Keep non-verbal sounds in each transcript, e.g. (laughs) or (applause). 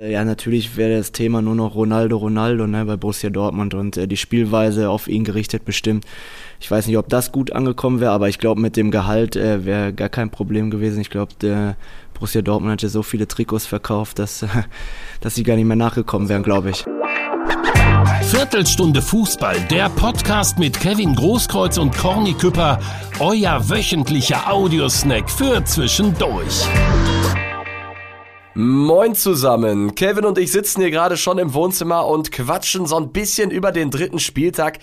Ja, natürlich wäre das Thema nur noch Ronaldo, Ronaldo ne, bei Borussia Dortmund und äh, die Spielweise auf ihn gerichtet bestimmt. Ich weiß nicht, ob das gut angekommen wäre, aber ich glaube, mit dem Gehalt äh, wäre gar kein Problem gewesen. Ich glaube, der Borussia Dortmund hätte so viele Trikots verkauft, dass, (laughs) dass sie gar nicht mehr nachgekommen wären, glaube ich. Viertelstunde Fußball, der Podcast mit Kevin Großkreuz und Corny Küpper, euer wöchentlicher Audiosnack für zwischendurch. Moin zusammen. Kevin und ich sitzen hier gerade schon im Wohnzimmer und quatschen so ein bisschen über den dritten Spieltag.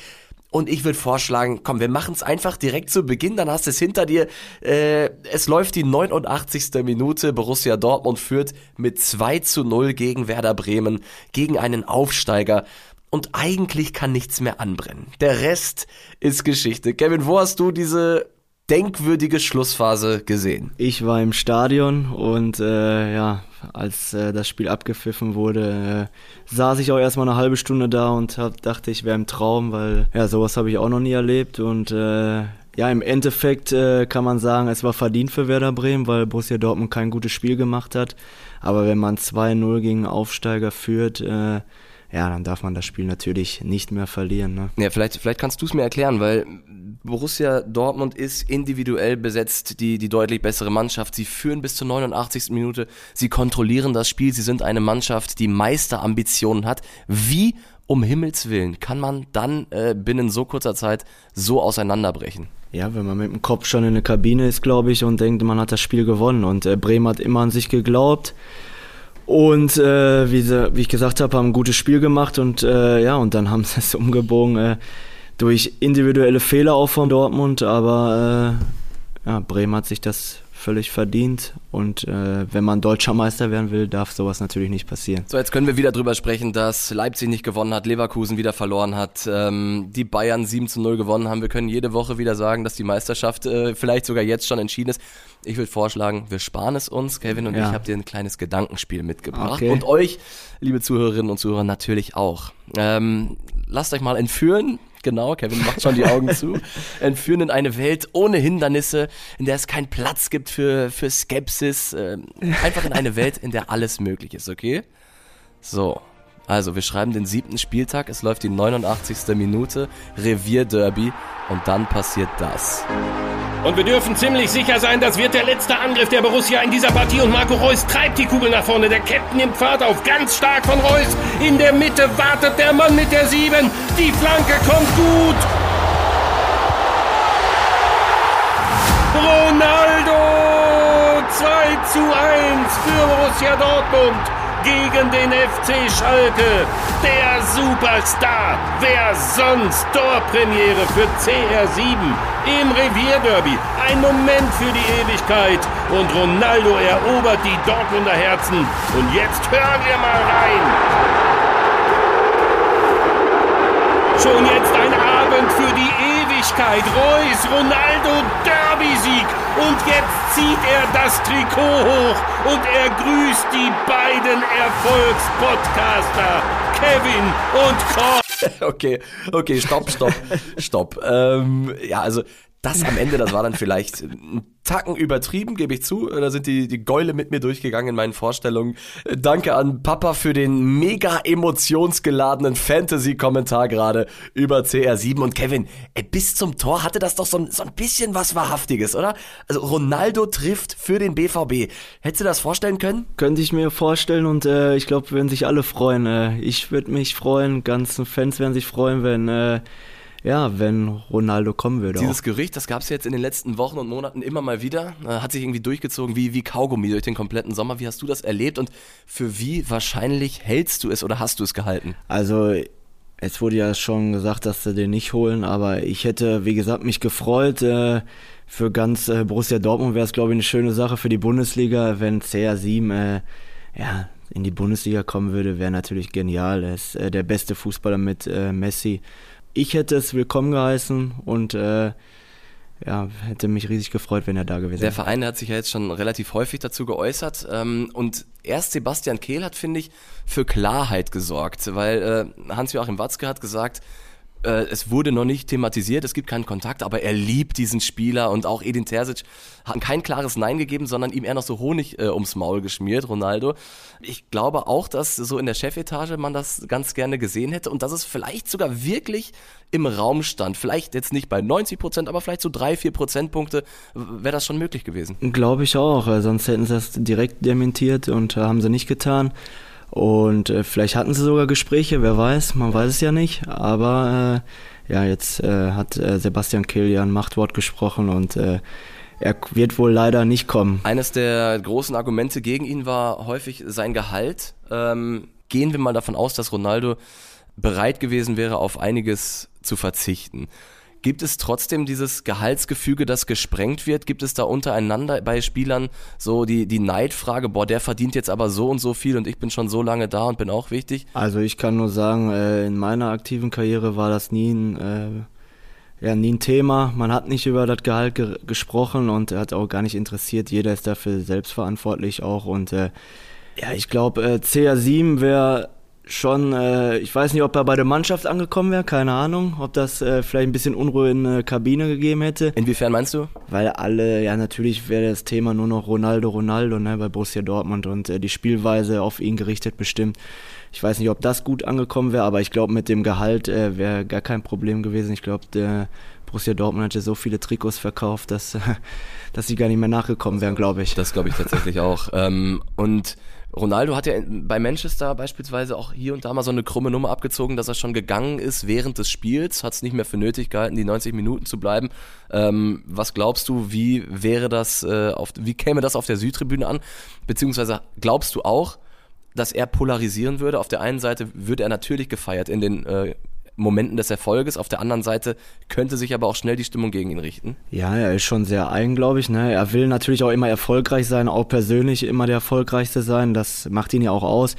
Und ich würde vorschlagen, komm, wir machen es einfach direkt zu Beginn, dann hast du es hinter dir. Äh, es läuft die 89. Minute. Borussia Dortmund führt mit 2 zu 0 gegen Werder Bremen, gegen einen Aufsteiger. Und eigentlich kann nichts mehr anbrennen. Der Rest ist Geschichte. Kevin, wo hast du diese denkwürdige Schlussphase gesehen? Ich war im Stadion und äh, ja, als äh, das Spiel abgepfiffen wurde, äh, saß ich auch erstmal eine halbe Stunde da und hab, dachte, ich wäre im Traum, weil ja, sowas habe ich auch noch nie erlebt und äh, ja, im Endeffekt äh, kann man sagen, es war verdient für Werder Bremen, weil Borussia Dortmund kein gutes Spiel gemacht hat. Aber wenn man 2-0 gegen Aufsteiger führt, äh, ja, dann darf man das Spiel natürlich nicht mehr verlieren. Ne? Ja, vielleicht, vielleicht kannst du es mir erklären, weil Borussia Dortmund ist individuell besetzt, die, die deutlich bessere Mannschaft. Sie führen bis zur 89. Minute, sie kontrollieren das Spiel, sie sind eine Mannschaft, die Meisterambitionen hat. Wie um Himmels Willen kann man dann äh, binnen so kurzer Zeit so auseinanderbrechen? Ja, wenn man mit dem Kopf schon in der Kabine ist, glaube ich, und denkt, man hat das Spiel gewonnen. Und äh, Bremen hat immer an sich geglaubt. Und äh, wie, wie ich gesagt habe, haben ein gutes Spiel gemacht und äh, ja, und dann haben (laughs) sie es umgebogen äh, durch individuelle Fehler auch von Dortmund, aber äh, ja, Bremen hat sich das völlig verdient. Und äh, wenn man deutscher Meister werden will, darf sowas natürlich nicht passieren. So, jetzt können wir wieder drüber sprechen, dass Leipzig nicht gewonnen hat, Leverkusen wieder verloren hat, ähm, die Bayern 7 zu 0 gewonnen haben. Wir können jede Woche wieder sagen, dass die Meisterschaft äh, vielleicht sogar jetzt schon entschieden ist. Ich würde vorschlagen, wir sparen es uns. Kevin und ja. ich habe dir ein kleines Gedankenspiel mitgebracht. Okay. Und euch, liebe Zuhörerinnen und Zuhörer, natürlich auch. Ähm, lasst euch mal entführen genau, Kevin macht schon die Augen zu, (laughs) entführen in eine Welt ohne Hindernisse, in der es keinen Platz gibt für, für Skepsis, äh, einfach in eine Welt, in der alles möglich ist, okay? So, also wir schreiben den siebten Spieltag, es läuft die 89. Minute, Revierderby und dann passiert das. Und wir dürfen ziemlich sicher sein, das wird der letzte Angriff der Borussia in dieser Partie. Und Marco Reus treibt die Kugel nach vorne. Der Captain nimmt Fahrt auf. Ganz stark von Reus. In der Mitte wartet der Mann mit der Sieben. Die Flanke kommt gut. Ronaldo 2 zu 1 für Borussia Dortmund gegen den FC Schalke. Der Superstar. Wer sonst? Torpremiere für CR7 im Revierderby. Ein Moment für die Ewigkeit. Und Ronaldo erobert die Dortmunder Herzen. Und jetzt hören wir mal rein. Schon jetzt ein Abend für die Ewigkeit. Reus, Ronaldo, Derby-Sieg. Und jetzt zieht er das Trikot hoch und er grüßt die beiden Erfolgspodcaster, Kevin und Cor. (laughs) Okay, okay, stopp, stopp, stopp. Ähm, ja, also das am Ende, das war dann vielleicht ein Tacken übertrieben, gebe ich zu. Da sind die, die Gäule mit mir durchgegangen in meinen Vorstellungen. Danke an Papa für den mega emotionsgeladenen Fantasy-Kommentar gerade über CR7. Und Kevin, ey, bis zum Tor hatte das doch so ein, so ein bisschen was Wahrhaftiges, oder? Also Ronaldo trifft für den BVB. Hättest du das vorstellen können? Könnte ich mir vorstellen und äh, ich glaube, würden sich alle freuen. Äh, ich würde mich freuen, ganzen Fans werden sich freuen, wenn... Äh, ja, wenn Ronaldo kommen würde. Dieses auch. Gerücht, das gab es jetzt in den letzten Wochen und Monaten immer mal wieder, äh, hat sich irgendwie durchgezogen wie, wie Kaugummi durch den kompletten Sommer. Wie hast du das erlebt und für wie wahrscheinlich hältst du es oder hast du es gehalten? Also es wurde ja schon gesagt, dass sie den nicht holen, aber ich hätte, wie gesagt, mich gefreut. Äh, für ganz äh, Borussia Dortmund wäre es, glaube ich, eine schöne Sache für die Bundesliga, wenn CR7 äh, ja, in die Bundesliga kommen würde, wäre natürlich genial. Er ist äh, der beste Fußballer mit äh, Messi ich hätte es willkommen geheißen und äh, ja, hätte mich riesig gefreut, wenn er da gewesen wäre. Der Verein hat sich ja jetzt schon relativ häufig dazu geäußert ähm, und erst Sebastian Kehl hat, finde ich, für Klarheit gesorgt, weil äh, Hans-Joachim Watzke hat gesagt, es wurde noch nicht thematisiert, es gibt keinen Kontakt, aber er liebt diesen Spieler und auch Edin Terzic hat kein klares Nein gegeben, sondern ihm eher noch so Honig äh, ums Maul geschmiert, Ronaldo. Ich glaube auch, dass so in der Chefetage man das ganz gerne gesehen hätte und dass es vielleicht sogar wirklich im Raum stand. Vielleicht jetzt nicht bei 90 Prozent, aber vielleicht so drei, vier Prozentpunkte wäre das schon möglich gewesen. Glaube ich auch, sonst hätten sie das direkt dementiert und äh, haben sie nicht getan. Und äh, vielleicht hatten sie sogar Gespräche, wer weiß, man weiß es ja nicht. Aber äh, ja, jetzt äh, hat äh, Sebastian Kilian Machtwort gesprochen und äh, er wird wohl leider nicht kommen. Eines der großen Argumente gegen ihn war häufig sein Gehalt. Ähm, gehen wir mal davon aus, dass Ronaldo bereit gewesen wäre, auf einiges zu verzichten. Gibt es trotzdem dieses Gehaltsgefüge, das gesprengt wird? Gibt es da untereinander bei Spielern so die, die Neidfrage, boah, der verdient jetzt aber so und so viel und ich bin schon so lange da und bin auch wichtig? Also ich kann nur sagen, äh, in meiner aktiven Karriere war das nie ein, äh, ja, nie ein Thema. Man hat nicht über das Gehalt ge gesprochen und hat auch gar nicht interessiert. Jeder ist dafür selbstverantwortlich auch und äh, ja, ich glaube, äh, CR7 wäre schon, äh, ich weiß nicht, ob er bei der Mannschaft angekommen wäre, keine Ahnung, ob das äh, vielleicht ein bisschen Unruhe in der Kabine gegeben hätte. Inwiefern meinst du? Weil alle, ja natürlich wäre das Thema nur noch Ronaldo, Ronaldo, ne, bei Borussia Dortmund und äh, die Spielweise auf ihn gerichtet bestimmt. Ich weiß nicht, ob das gut angekommen wäre, aber ich glaube, mit dem Gehalt äh, wäre gar kein Problem gewesen. Ich glaube, der Borussia Dortmund hätte so viele Trikots verkauft, dass, (laughs) dass sie gar nicht mehr nachgekommen wären, glaube ich. Das glaube ich tatsächlich auch. Ähm, und Ronaldo hat ja bei Manchester beispielsweise auch hier und da mal so eine krumme Nummer abgezogen, dass er schon gegangen ist während des Spiels, hat es nicht mehr für nötig gehalten, die 90 Minuten zu bleiben. Ähm, was glaubst du, wie wäre das, äh, auf, wie käme das auf der Südtribüne an? Beziehungsweise glaubst du auch, dass er polarisieren würde? Auf der einen Seite würde er natürlich gefeiert in den äh, Momenten des Erfolges. Auf der anderen Seite könnte sich aber auch schnell die Stimmung gegen ihn richten. Ja, er ist schon sehr eigen, glaube ich. Ne? Er will natürlich auch immer erfolgreich sein, auch persönlich immer der Erfolgreichste sein. Das macht ihn ja auch aus.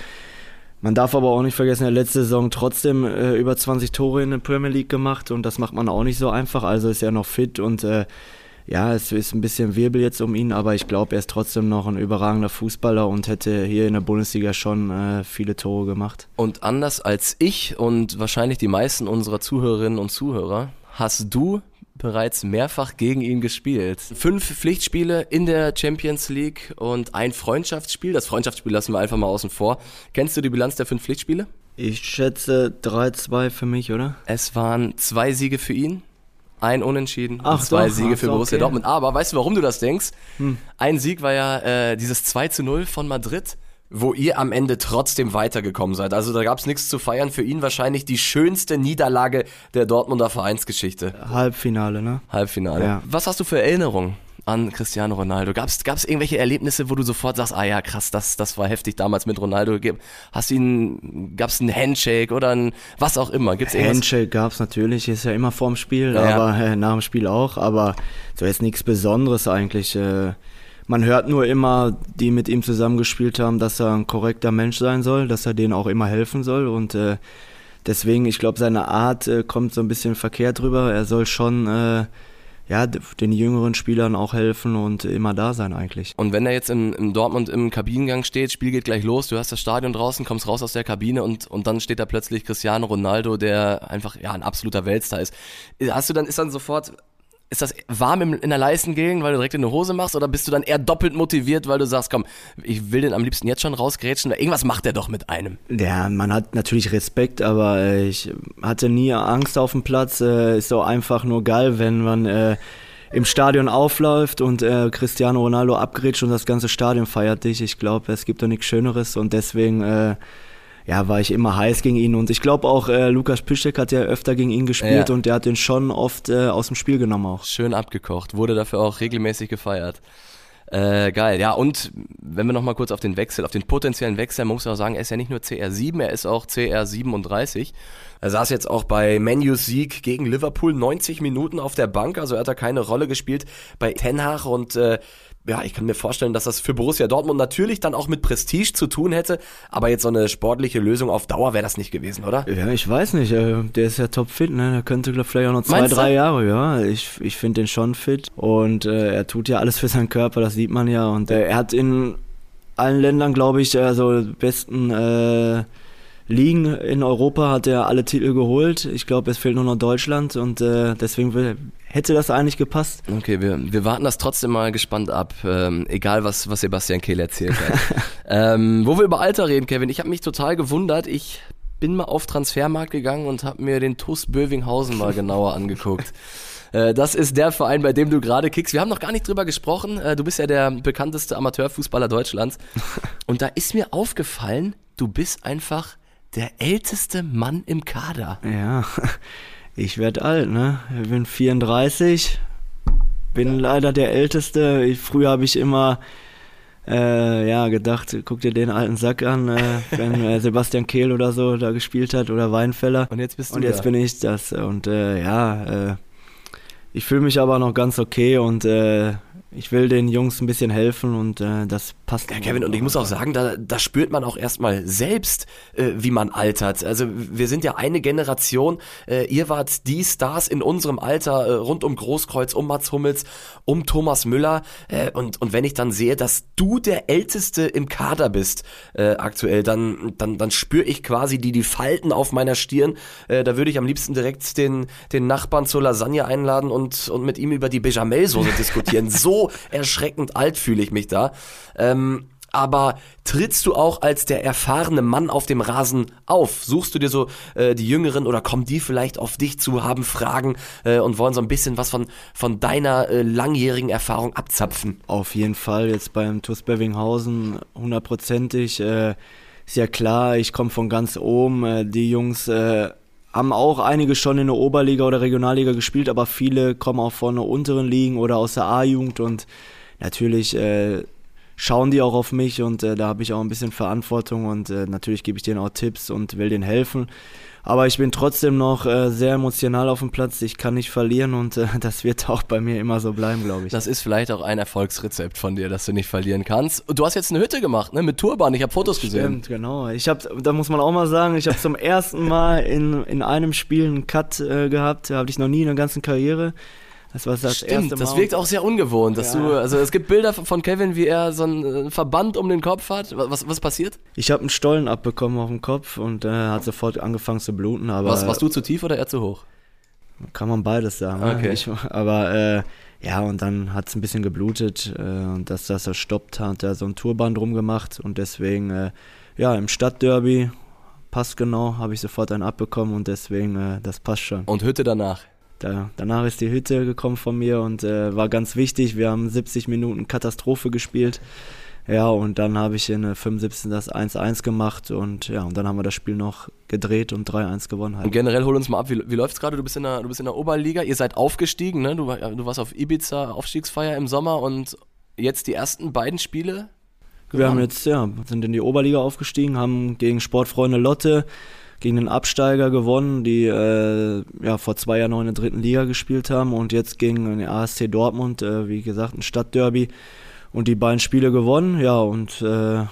Man darf aber auch nicht vergessen, er hat letzte Saison trotzdem äh, über 20 Tore in der Premier League gemacht und das macht man auch nicht so einfach. Also ist er noch fit und äh, ja, es ist ein bisschen Wirbel jetzt um ihn, aber ich glaube, er ist trotzdem noch ein überragender Fußballer und hätte hier in der Bundesliga schon äh, viele Tore gemacht. Und anders als ich und wahrscheinlich die meisten unserer Zuhörerinnen und Zuhörer, hast du bereits mehrfach gegen ihn gespielt. Fünf Pflichtspiele in der Champions League und ein Freundschaftsspiel. Das Freundschaftsspiel lassen wir einfach mal außen vor. Kennst du die Bilanz der fünf Pflichtspiele? Ich schätze 3-2 für mich, oder? Es waren zwei Siege für ihn, ein Unentschieden Ach, und zwei doch, Siege für Borussia okay. Dortmund. Aber weißt du, warum du das denkst? Hm. Ein Sieg war ja äh, dieses 2 zu 0 von Madrid, wo ihr am Ende trotzdem weitergekommen seid. Also da gab es nichts zu feiern. Für ihn wahrscheinlich die schönste Niederlage der Dortmunder Vereinsgeschichte. Halbfinale, ne? Halbfinale. Ja. Was hast du für Erinnerungen? An Cristiano Ronaldo? Gab es irgendwelche Erlebnisse, wo du sofort sagst, ah ja, krass, das, das war heftig damals mit Ronaldo? Hast du ihn, gab es einen Handshake oder ein, was auch immer? Gibt's irgendwas? Handshake gab es natürlich, ist ja immer vorm Spiel, ja, aber äh, nach dem Spiel auch, aber so jetzt nichts Besonderes eigentlich. Äh, man hört nur immer, die mit ihm zusammengespielt haben, dass er ein korrekter Mensch sein soll, dass er denen auch immer helfen soll und äh, deswegen, ich glaube, seine Art äh, kommt so ein bisschen verkehrt rüber. Er soll schon äh, ja, den jüngeren Spielern auch helfen und immer da sein eigentlich. Und wenn er jetzt in, in Dortmund im Kabinengang steht, Spiel geht gleich los, du hast das Stadion draußen, kommst raus aus der Kabine und, und dann steht da plötzlich Cristiano Ronaldo, der einfach ja ein absoluter Weltstar ist. Hast du dann, ist dann sofort ist das warm in der Leistengegend, weil du direkt in eine Hose machst, oder bist du dann eher doppelt motiviert, weil du sagst, komm, ich will den am liebsten jetzt schon rausgrätschen, irgendwas macht der doch mit einem. Ja, man hat natürlich Respekt, aber äh, ich hatte nie Angst auf dem Platz. Äh, ist so einfach nur geil, wenn man äh, im Stadion aufläuft und äh, Cristiano Ronaldo abgrätscht und das ganze Stadion feiert dich. Ich glaube, es gibt doch nichts Schöneres und deswegen äh, ja, war ich immer heiß gegen ihn. Und ich glaube auch, äh, Lukas Piszczek hat ja öfter gegen ihn gespielt ja. und der hat ihn schon oft äh, aus dem Spiel genommen auch. Schön abgekocht, wurde dafür auch regelmäßig gefeiert. Äh, geil, ja, und wenn wir nochmal kurz auf den Wechsel, auf den potenziellen Wechsel, man muss auch sagen, er ist ja nicht nur CR7, er ist auch CR37. Er saß jetzt auch bei Menus Sieg gegen Liverpool 90 Minuten auf der Bank, also er hat da keine Rolle gespielt bei Ten Hag und äh, ja, ich kann mir vorstellen, dass das für Borussia Dortmund natürlich dann auch mit Prestige zu tun hätte, aber jetzt so eine sportliche Lösung auf Dauer wäre das nicht gewesen, oder? Ja, ich weiß nicht, äh, der ist ja topfit, ne? Der könnte vielleicht auch noch zwei, Meinst drei du? Jahre, ja. Ich, ich finde den schon fit und äh, er tut ja alles für seinen Körper, das sieht man ja und äh, er hat in allen Ländern, glaube ich, also besten äh, Ligen in Europa hat er alle Titel geholt. Ich glaube, es fehlt nur noch Deutschland und äh, deswegen will, hätte das eigentlich gepasst. Okay, wir, wir warten das trotzdem mal gespannt ab, ähm, egal was, was Sebastian Kehl erzählt hat. (laughs) ähm, wo wir über Alter reden, Kevin, ich habe mich total gewundert. Ich bin mal auf Transfermarkt gegangen und habe mir den TuS Bövinghausen mal genauer angeguckt. (laughs) Äh, das ist der Verein, bei dem du gerade kickst. Wir haben noch gar nicht drüber gesprochen. Äh, du bist ja der bekannteste Amateurfußballer Deutschlands. (laughs) Und da ist mir aufgefallen, du bist einfach der älteste Mann im Kader. Ja, (laughs) ich werde alt, ne? Ich bin 34, bin leider der Älteste. Ich, früher habe ich immer äh, ja, gedacht, guck dir den alten Sack an, äh, (laughs) wenn äh, Sebastian Kehl oder so da gespielt hat oder Weinfeller. Und jetzt bist du Und jetzt da. bin ich das. Und äh, ja, äh, ich fühle mich aber noch ganz okay und äh, ich will den Jungs ein bisschen helfen und äh, das passt. Ja, Kevin, und ich muss auch sagen, da, da spürt man auch erstmal selbst, äh, wie man altert. Also wir sind ja eine Generation, äh, ihr wart die Stars in unserem Alter, äh, rund um Großkreuz, um Mats Hummels, um Thomas Müller. Äh, und, und wenn ich dann sehe, dass du der Älteste im Kader bist äh, aktuell, dann, dann, dann spüre ich quasi die, die Falten auf meiner Stirn. Äh, da würde ich am liebsten direkt den, den Nachbarn zur Lasagne einladen und, und mit ihm über die Bechamel-Soße diskutieren. (laughs) So erschreckend alt fühle ich mich da. Ähm, aber trittst du auch als der erfahrene Mann auf dem Rasen auf? Suchst du dir so äh, die Jüngeren oder kommen die vielleicht auf dich zu, haben Fragen äh, und wollen so ein bisschen was von, von deiner äh, langjährigen Erfahrung abzapfen? Auf jeden Fall jetzt beim TuS Bövinghausen hundertprozentig. Äh, ist ja klar, ich komme von ganz oben. Äh, die Jungs äh, haben auch einige schon in der Oberliga oder Regionalliga gespielt, aber viele kommen auch von der unteren Ligen oder aus der A-Jugend und natürlich äh, schauen die auch auf mich und äh, da habe ich auch ein bisschen Verantwortung und äh, natürlich gebe ich denen auch Tipps und will denen helfen. Aber ich bin trotzdem noch äh, sehr emotional auf dem Platz. Ich kann nicht verlieren und äh, (laughs) das wird auch bei mir immer so bleiben, glaube ich. Das ist vielleicht auch ein Erfolgsrezept von dir, dass du nicht verlieren kannst. Und du hast jetzt eine Hütte gemacht, ne? Mit Turban. Ich habe Fotos gesehen. Stimmt, genau. Ich habe, da muss man auch mal sagen, ich habe zum ersten Mal in, in einem Spiel einen Cut äh, gehabt. Habe ich noch nie in der ganzen Karriere. Das war das Stimmt, erste Mal. das wirkt auch sehr ungewohnt, dass Ja. du, also es gibt Bilder von Kevin, wie er so einen äh, Verband um den Kopf hat. Was, was passiert? Ich habe einen Stollen abbekommen auf dem Kopf und äh, hat sofort angefangen zu bluten. Aber Was, warst du zu tief oder eher zu hoch? kann man beides sagen. ne? Okay. Ich, aber äh, ja, und dann hat es ein bisschen geblutet äh, und dass das stoppt, hat er so ein Turban drum gemacht und deswegen, äh, ja, im Stadtderby, passgenau, habe ich sofort einen abbekommen und deswegen, äh, das passt schon. Und Hütte danach. Da, danach ist die Hütte gekommen von mir und äh, war ganz wichtig. Wir haben 70 Minuten Katastrophe gespielt. Ja, und dann habe ich in der 75. das 1-1 gemacht und ja, und dann haben wir das Spiel noch gedreht und 3-1 gewonnen Und halt. generell hol uns mal ab, wie, wie läuft's gerade? Du bist in der, du bist in der Oberliga, ihr seid aufgestiegen, ne? Du, du warst auf Ibiza Aufstiegsfeier im Sommer und jetzt die ersten beiden Spiele. Wir haben gewonnen. jetzt, ja, sind in die Oberliga aufgestiegen, haben gegen Sportfreunde Lotte, gegen den Absteiger gewonnen, die äh, ja vor zwei Jahren noch in der dritten Liga gespielt haben und jetzt gegen den ASC Dortmund, äh, wie gesagt, ein Stadtderby und die beiden Spiele gewonnen, ja und äh,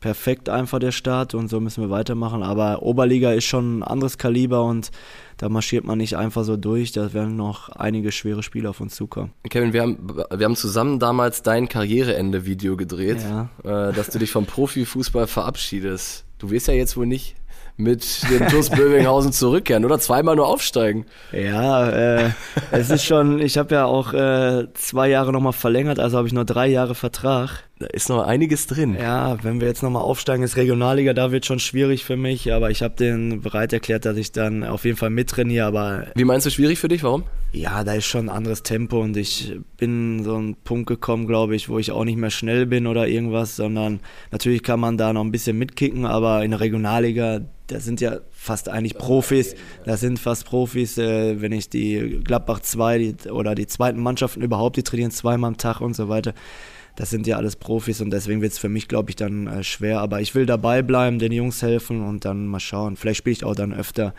perfekt einfach der Start und so müssen wir weitermachen. Aber Oberliga ist schon ein anderes Kaliber und da marschiert man nicht einfach so durch. Da werden noch einige schwere Spiele auf uns zukommen. Kevin, wir haben, wir haben zusammen damals dein Karriereende-Video gedreht, Ja. äh, dass du dich vom Profifußball verabschiedest. Du wirst ja jetzt wohl nicht mit dem TuS Bövinghausen zurückkehren oder zweimal nur aufsteigen. Ja, äh, es ist schon, ich habe ja auch äh, zwei Jahre nochmal verlängert, also habe ich noch drei Jahre Vertrag. Da ist noch einiges drin. Ja, wenn wir jetzt nochmal aufsteigen, ist Regionalliga, da wird schon schwierig für mich, aber ich habe den bereit erklärt, dass ich dann auf jeden Fall mittrainiere, aber Wie meinst du schwierig für dich? Warum? ja, da ist schon ein anderes Tempo und ich bin so einen Punkt gekommen, glaube ich, wo ich auch nicht mehr schnell bin oder irgendwas, sondern natürlich kann man da noch ein bisschen mitkicken, aber in der Regionalliga, da sind ja fast eigentlich Profis, da sind fast Profis, äh, wenn ich die Gladbach 2 die, oder die zweiten Mannschaften überhaupt, die trainieren zweimal am Tag und so weiter. Das sind ja alles Profis und deswegen wird es für mich, glaube ich, dann äh, schwer. Aber ich will dabei bleiben, den Jungs helfen und dann mal schauen. Vielleicht spiele ich auch dann öfter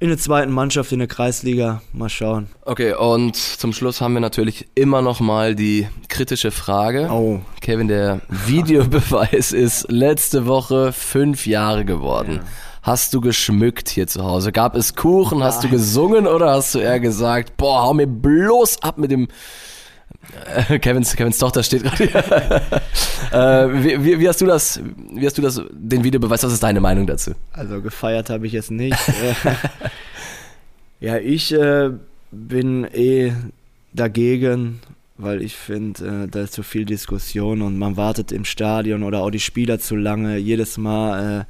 in der zweiten Mannschaft in der Kreisliga. Mal schauen. Okay, und zum Schluss haben wir natürlich immer noch mal die kritische Frage. Oh, Kevin, der Videobeweis (laughs) ist letzte Woche fünf Jahre geworden. Hast du geschmückt hier zu Hause? Gab es Kuchen? Hast du gesungen oder hast du eher gesagt, boah, hau mir bloß ab mit dem (laughs) Kevins, Kevins Tochter steht gerade hier. (laughs) äh, wie, wie, wie, hast du das, wie hast du das, den Videobeweis, was ist deine Meinung dazu? Also gefeiert habe ich es nicht. (laughs) ja, ich äh, bin eh dagegen, weil ich finde, äh, da ist zu viel Diskussion und man wartet im Stadion oder auch die Spieler zu lange. Jedes Mal äh,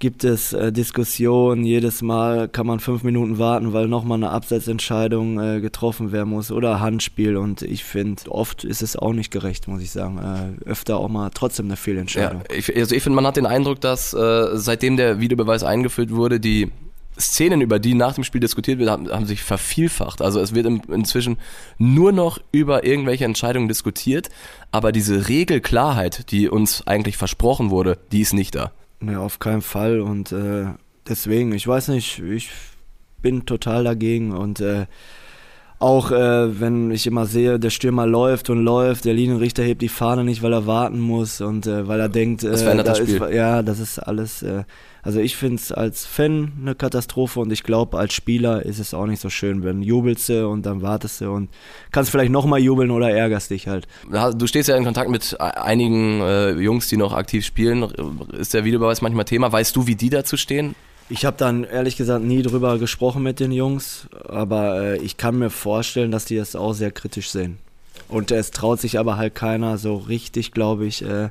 gibt es äh, Diskussionen, jedes Mal kann man fünf Minuten warten, weil nochmal eine Abseitsentscheidung äh, getroffen werden muss oder Handspiel und ich finde, oft ist es auch nicht gerecht, muss ich sagen. Äh, öfter auch mal trotzdem eine Fehlentscheidung. Ja, ich, also ich finde, man hat den Eindruck, dass äh, seitdem der Videobeweis eingeführt wurde, die Szenen, über die nach dem Spiel diskutiert wird, haben, haben sich vervielfacht. Also es wird im, inzwischen nur noch über irgendwelche Entscheidungen diskutiert, aber diese Regelklarheit, die uns eigentlich versprochen wurde, die ist nicht da. Nee, auf keinen Fall. Und äh, deswegen, ich weiß nicht, ich bin total dagegen. Und äh, auch äh, wenn ich immer sehe, der Stürmer läuft und läuft, der Linienrichter hebt die Fahne nicht, weil er warten muss und äh, weil er denkt, das verändert da das Spiel. Ist, ja, das ist alles. Also ich finde es als Fan eine Katastrophe und ich glaube, als Spieler ist es auch nicht so schön, wenn jubelst du und dann wartest du und kannst vielleicht nochmal jubeln oder ärgerst dich halt. Du stehst ja in Kontakt mit einigen äh, Jungs, die noch aktiv spielen. Ist der Videobeweis manchmal Thema? Weißt du, wie die dazu stehen? Ich habe dann ehrlich gesagt nie drüber gesprochen mit den Jungs, aber äh, ich kann mir vorstellen, dass die das auch sehr kritisch sehen. Und es traut sich aber halt keiner so richtig, glaube ich, äh,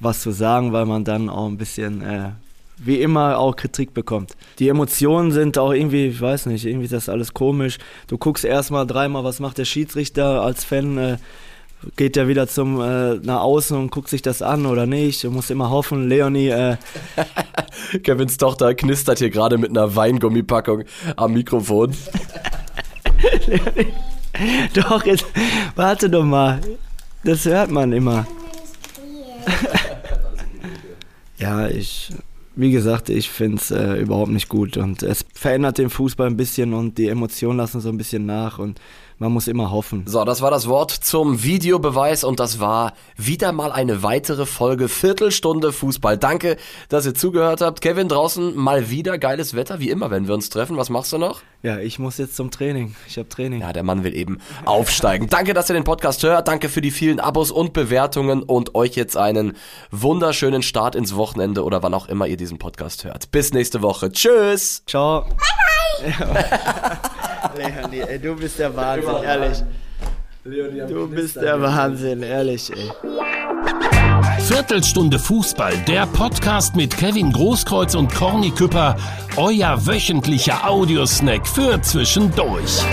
was zu sagen, weil man dann auch ein bisschen äh, wie immer auch Kritik bekommt. Die Emotionen sind auch irgendwie, ich weiß nicht, irgendwie ist das alles komisch. Du guckst erstmal dreimal, was macht der Schiedsrichter als Fan, äh, geht der wieder zum äh, nach außen und guckt sich das an oder nicht. Du musst immer hoffen, Leonie. Äh (laughs) Kevins Tochter knistert hier gerade mit einer Weingummipackung am Mikrofon. (laughs) Leonie. Doch, jetzt warte doch mal. Das hört man immer. (laughs) ja, ich wie gesagt, ich finde es äh, überhaupt nicht gut. Und es verändert den Fußball ein bisschen und die Emotionen lassen so ein bisschen nach. Und man muss immer hoffen. So, das war das Wort zum Videobeweis und das war wieder mal eine weitere Folge Viertelstunde Fußball. Danke, dass ihr zugehört habt. Kevin, draußen mal wieder geiles Wetter, wie immer, wenn wir uns treffen. Was machst du noch? Ja, ich muss jetzt zum Training. Ich habe Training. Ja, der Mann will eben aufsteigen. Danke, dass ihr den Podcast hört. Danke für die vielen Abos und Bewertungen und euch jetzt einen wunderschönen Start ins Wochenende oder wann auch immer ihr diesen Podcast hört. Bis nächste Woche. Tschüss. Ciao. Bye, bye. (laughs) Leonie, ey, du bist der Wahnsinn, ehrlich. Du bist der Wahnsinn, ehrlich, ey. Viertelstunde Fußball, der Podcast mit Kevin Großkreuz und Corny Küpper, euer wöchentlicher Audiosnack für zwischendurch.